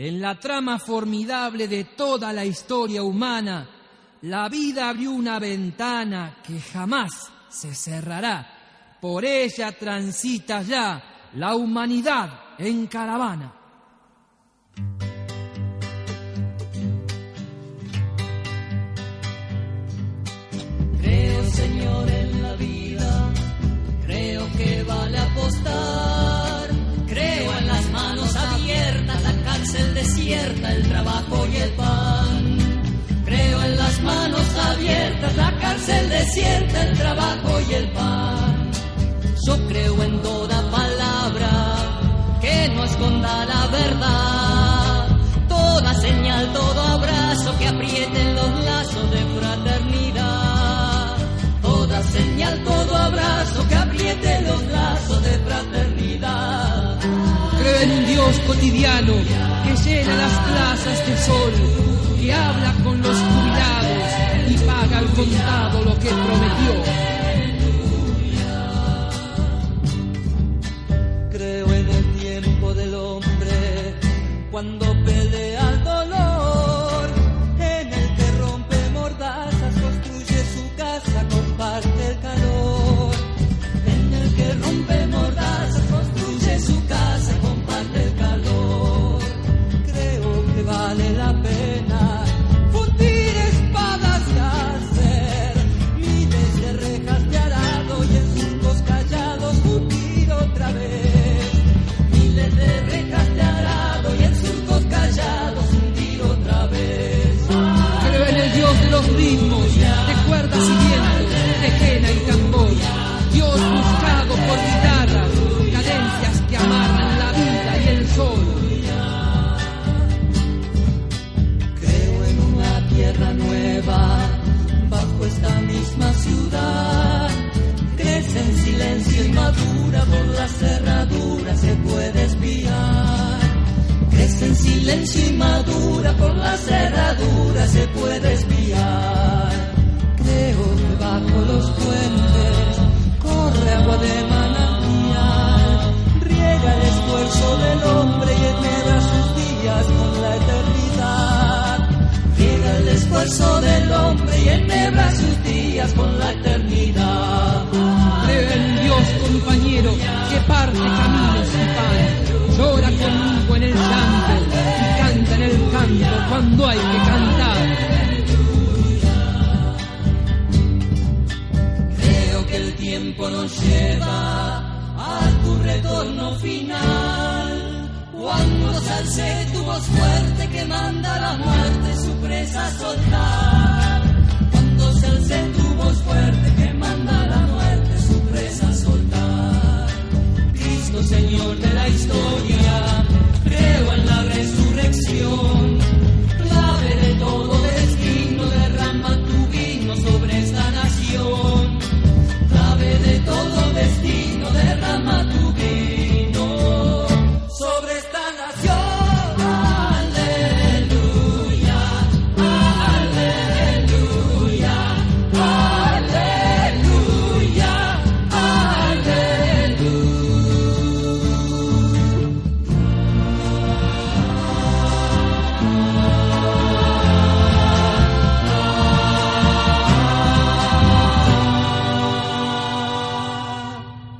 En la trama formidable de toda la historia humana, la vida abrió una ventana que jamás se cerrará. Por ella transita ya la humanidad en caravana. El trabajo y el pan. Creo en las manos abiertas, la cárcel desierta, el trabajo y el pan. Yo creo en toda palabra que no esconda la verdad. Toda señal, todo abrazo que aprieten En un Dios cotidiano que llena las plazas de sol, que habla con los jubilados y paga al contado lo que prometió. Creo en el tiempo del hombre cuando pelea en silencio y madura por las cerraduras se puede espiar. Creo que bajo los puentes corre agua de manantial. Riega el esfuerzo del hombre y enhebra sus días con la eternidad. Riega el esfuerzo del hombre y enhebra sus días con la eternidad. Creo en Dios compañero que parte caminos nos lleva a tu retorno final. Cuando alce tu voz fuerte que manda la muerte su presa a soltar. Cuando alce tu voz fuerte que manda la muerte su presa a soltar. Cristo Señor